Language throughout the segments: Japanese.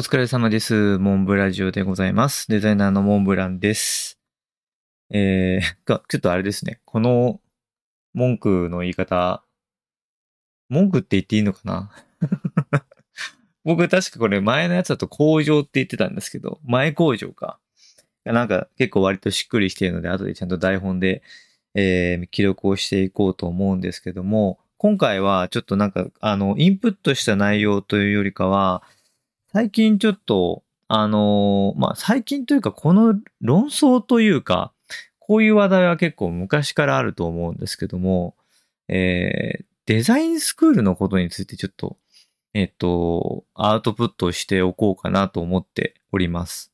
お疲れ様です。モンブラジオでございます。デザイナーのモンブランです。えー、ちょっとあれですね。この文句の言い方、文句って言っていいのかな？僕確かこれ前のやつだと工場って言ってたんですけど、前工場か。なんか結構割としっくりしているので、後でちゃんと台本で、えー、記録をしていこうと思うんですけども、今回はちょっとなんか、あの、インプットした内容というよりかは、最近ちょっと、あのー、まあ、最近というか、この論争というか、こういう話題は結構昔からあると思うんですけども、えー、デザインスクールのことについてちょっと、えっと、アウトプットしておこうかなと思っております。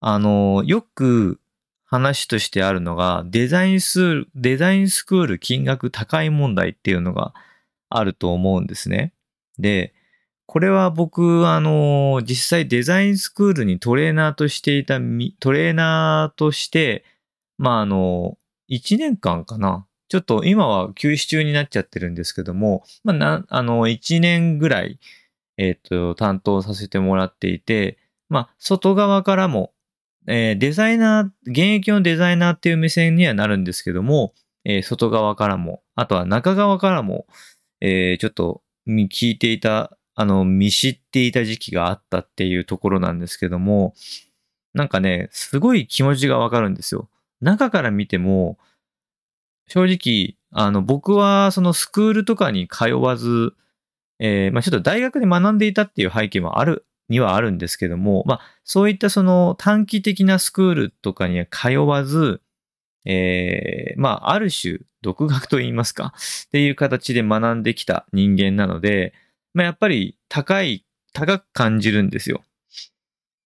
あの、よく話としてあるのが、デザインス、デザインスクール金額高い問題っていうのがあると思うんですね。で、これは僕、あの、実際デザインスクールにトレーナーとしていた、トレーナーとして、まあ、あの、1年間かな。ちょっと今は休止中になっちゃってるんですけども、まあ、な、あの、1年ぐらい、えっ、と、担当させてもらっていて、まあ、外側からも、えー、デザイナー、現役のデザイナーっていう目線にはなるんですけども、えー、外側からも、あとは中側からも、え、ちょっと聞いていたあの、見知っていた時期があったっていうところなんですけども、なんかね、すごい気持ちがわかるんですよ。中から見ても、正直、あの、僕はそのスクールとかに通わず、えー、まあちょっと大学で学んでいたっていう背景もある、にはあるんですけども、まあそういったその短期的なスクールとかには通わず、えー、まあある種、独学と言いますか、っていう形で学んできた人間なので、まあ、やっぱり高い、高く感じるんですよ。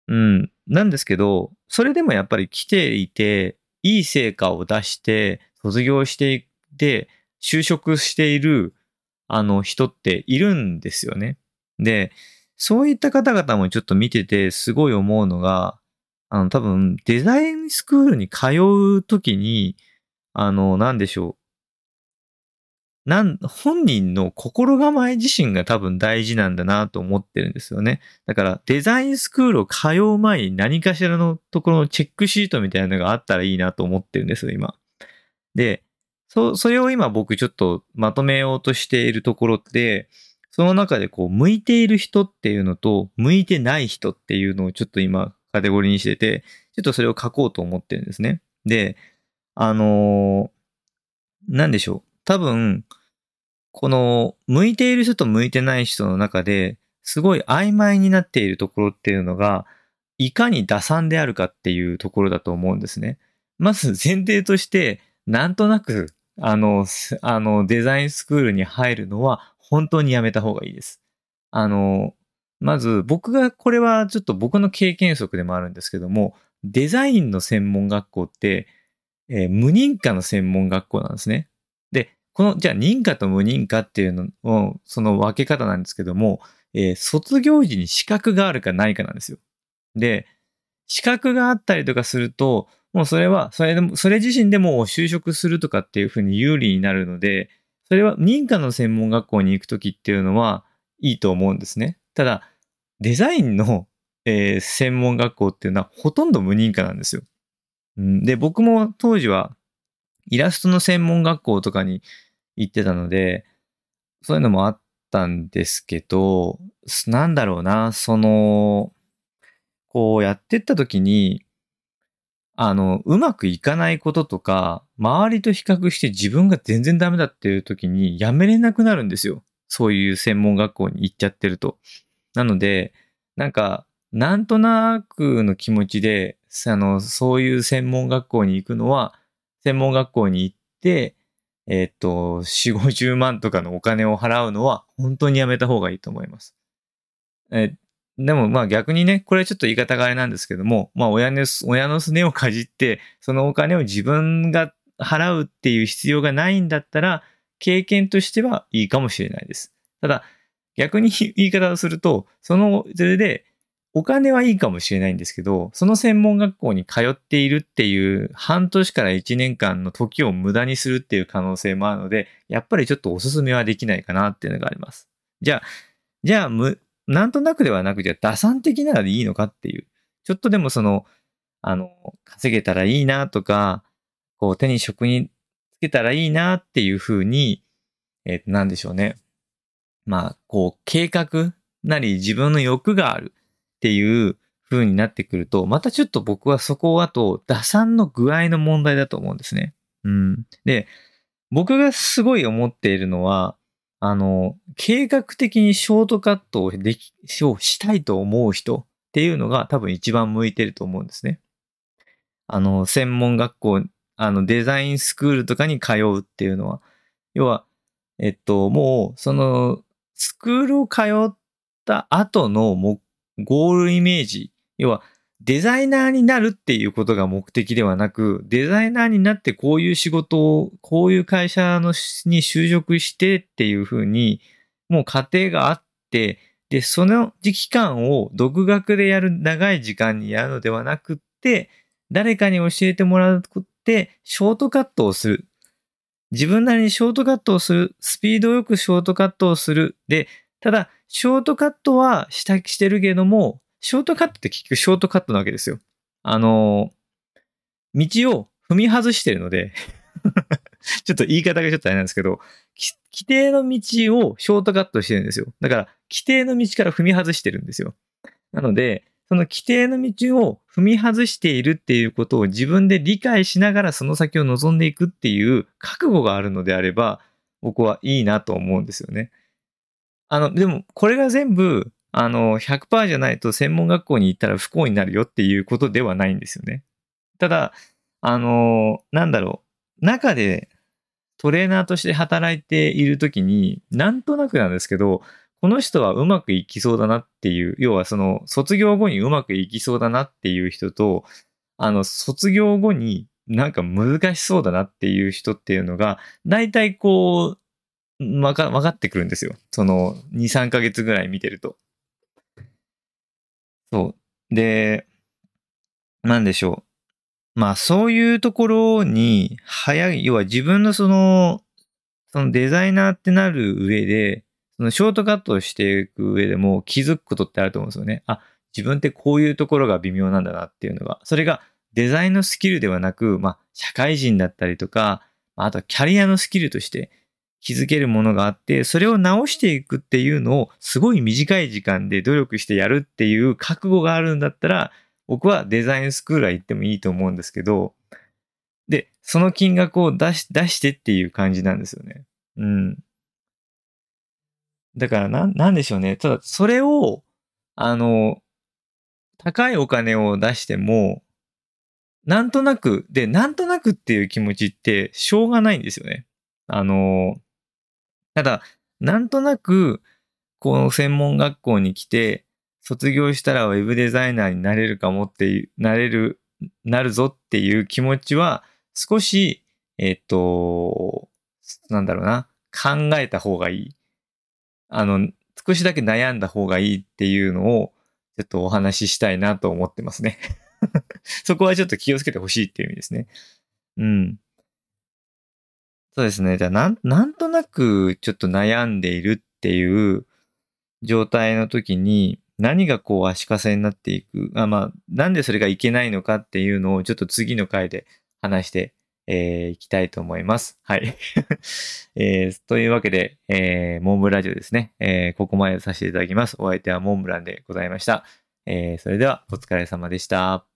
うん。なんですけど、それでもやっぱり来ていて、いい成果を出して、卒業していて、就職している、あの人っているんですよね。で、そういった方々もちょっと見ててすごい思うのが、あの多分デザインスクールに通うときに、あの、なんでしょう。なん、本人の心構え自身が多分大事なんだなと思ってるんですよね。だからデザインスクールを通う前に何かしらのところのチェックシートみたいなのがあったらいいなと思ってるんですよ、今。で、そ、それを今僕ちょっとまとめようとしているところって、その中でこう、向いている人っていうのと、向いてない人っていうのをちょっと今カテゴリーにしてて、ちょっとそれを書こうと思ってるんですね。で、あのー、なんでしょう。多分、この、向いている人と向いてない人の中で、すごい曖昧になっているところっていうのが、いかに打算であるかっていうところだと思うんですね。まず前提として、なんとなく、あの、あの、デザインスクールに入るのは本当にやめた方がいいです。あの、まず僕が、これはちょっと僕の経験則でもあるんですけども、デザインの専門学校って、えー、無認可の専門学校なんですね。この、じゃあ認可と無認可っていうのを、その分け方なんですけども、えー、卒業時に資格があるかないかなんですよ。で、資格があったりとかすると、もうそれは、それでも、それ自身でも就職するとかっていうふうに有利になるので、それは認可の専門学校に行くときっていうのはいいと思うんですね。ただ、デザインの、えー、専門学校っていうのはほとんど無認可なんですよ。で、僕も当時はイラストの専門学校とかに行ってたので、そういうのもあったんですけど、なんだろうな、その、こうやってった時に、あの、うまくいかないこととか、周りと比較して自分が全然ダメだっていう時にやめれなくなるんですよ。そういう専門学校に行っちゃってると。なので、なんか、なんとなくの気持ちで、あの、そういう専門学校に行くのは、専門学校に行って、えっ、と、4、50万とかのお金を払うのは本当にやめた方がいいと思います。えでもまあ逆にね、これはちょっと言い方があれなんですけども、まあ親の、親のすねをかじって、そのお金を自分が払うっていう必要がないんだったら、経験としてはいいかもしれないです。ただ、逆に言い方をすると、その、それで、お金はいいかもしれないんですけど、その専門学校に通っているっていう半年から1年間の時を無駄にするっていう可能性もあるので、やっぱりちょっとおすすめはできないかなっていうのがあります。じゃあ、じゃあ、む、なんとなくではなく、じゃあ打算的ならでいいのかっていう。ちょっとでもその、あの、稼げたらいいなとか、こう手に職につけたらいいなっていうふうに、えっ、と、なんでしょうね。まあ、こう、計画なり自分の欲があるっていう風になってくると、またちょっと僕はそこはと打算の具合の問題だと思うんですね。うん。で、僕がすごい思っているのは、あの、計画的にショートカットをでき、をしたいと思う人っていうのが多分一番向いてると思うんですね。あの、専門学校、あの、デザインスクールとかに通うっていうのは、要は、えっと、もう、その、スクールを通った後の目ゴールイメージ要は、デザイナーになるっていうことが目的ではなく、デザイナーになってこういう仕事を、こういう会社のに就職してっていうふうに、もう過程があって、で、その時期間を独学でやる長い時間にやるのではなくって、誰かに教えてもらって、ショートカットをする。自分なりにショートカットをする。スピードよくショートカットをする。で、ただ、ショートカットはした、してるけども、ショートカットって結局ショートカットなわけですよ。あの、道を踏み外してるので ちょっと言い方がちょっとあれなんですけど、規定の道をショートカットしてるんですよ。だから、規定の道から踏み外してるんですよ。なので、その規定の道を踏み外しているっていうことを自分で理解しながらその先を望んでいくっていう覚悟があるのであれば、僕はいいなと思うんですよね。あの、でも、これが全部、あの、100%じゃないと専門学校に行ったら不幸になるよっていうことではないんですよね。ただ、あの、なんだろう、中でトレーナーとして働いているときに、なんとなくなんですけど、この人はうまくいきそうだなっていう、要はその卒業後にうまくいきそうだなっていう人と、あの、卒業後になんか難しそうだなっていう人っていうのが、大体こう、わか、わかってくるんですよ。その2、3ヶ月ぐらい見てると。そう。で、なんでしょう。まあそういうところに早い、要は自分のその、そのデザイナーってなる上で、そのショートカットをしていく上でも気づくことってあると思うんですよね。あ、自分ってこういうところが微妙なんだなっていうのが。それがデザインのスキルではなく、まあ社会人だったりとか、あとはキャリアのスキルとして気づけるものがあって、それを直していくっていうのをすごい短い時間で努力してやるっていう覚悟があるんだったら、僕はデザインスクールは行ってもいいと思うんですけど、で、その金額を出し、出してっていう感じなんですよね。うん。だからな、なんでしょうね。ただ、それを、あの、高いお金を出しても、なんとなく、で、なんとなくっていう気持ちってしょうがないんですよね。あの、ただ、なんとなく、この専門学校に来て、卒業したらウェブデザイナーになれるかもっていう、なれる、なるぞっていう気持ちは、少し、えっ、と、なんだろうな、考えた方がいい。あの、少しだけ悩んだ方がいいっていうのを、ちょっとお話ししたいなと思ってますね。そこはちょっと気をつけてほしいっていう意味ですね。うん。そうですね。じゃあ、なん、なんとなくちょっと悩んでいるっていう状態の時に、何がこう足かせになっていく？あまあ、なんでそれがいけないのかっていうのをちょっと次の回で話してえー、いきたいと思います。はい。えー、というわけで、えー、モンブラジオですね、えー、ここまでさせていただきます。お相手はモンブランでございました。えー、それではお疲れ様でした。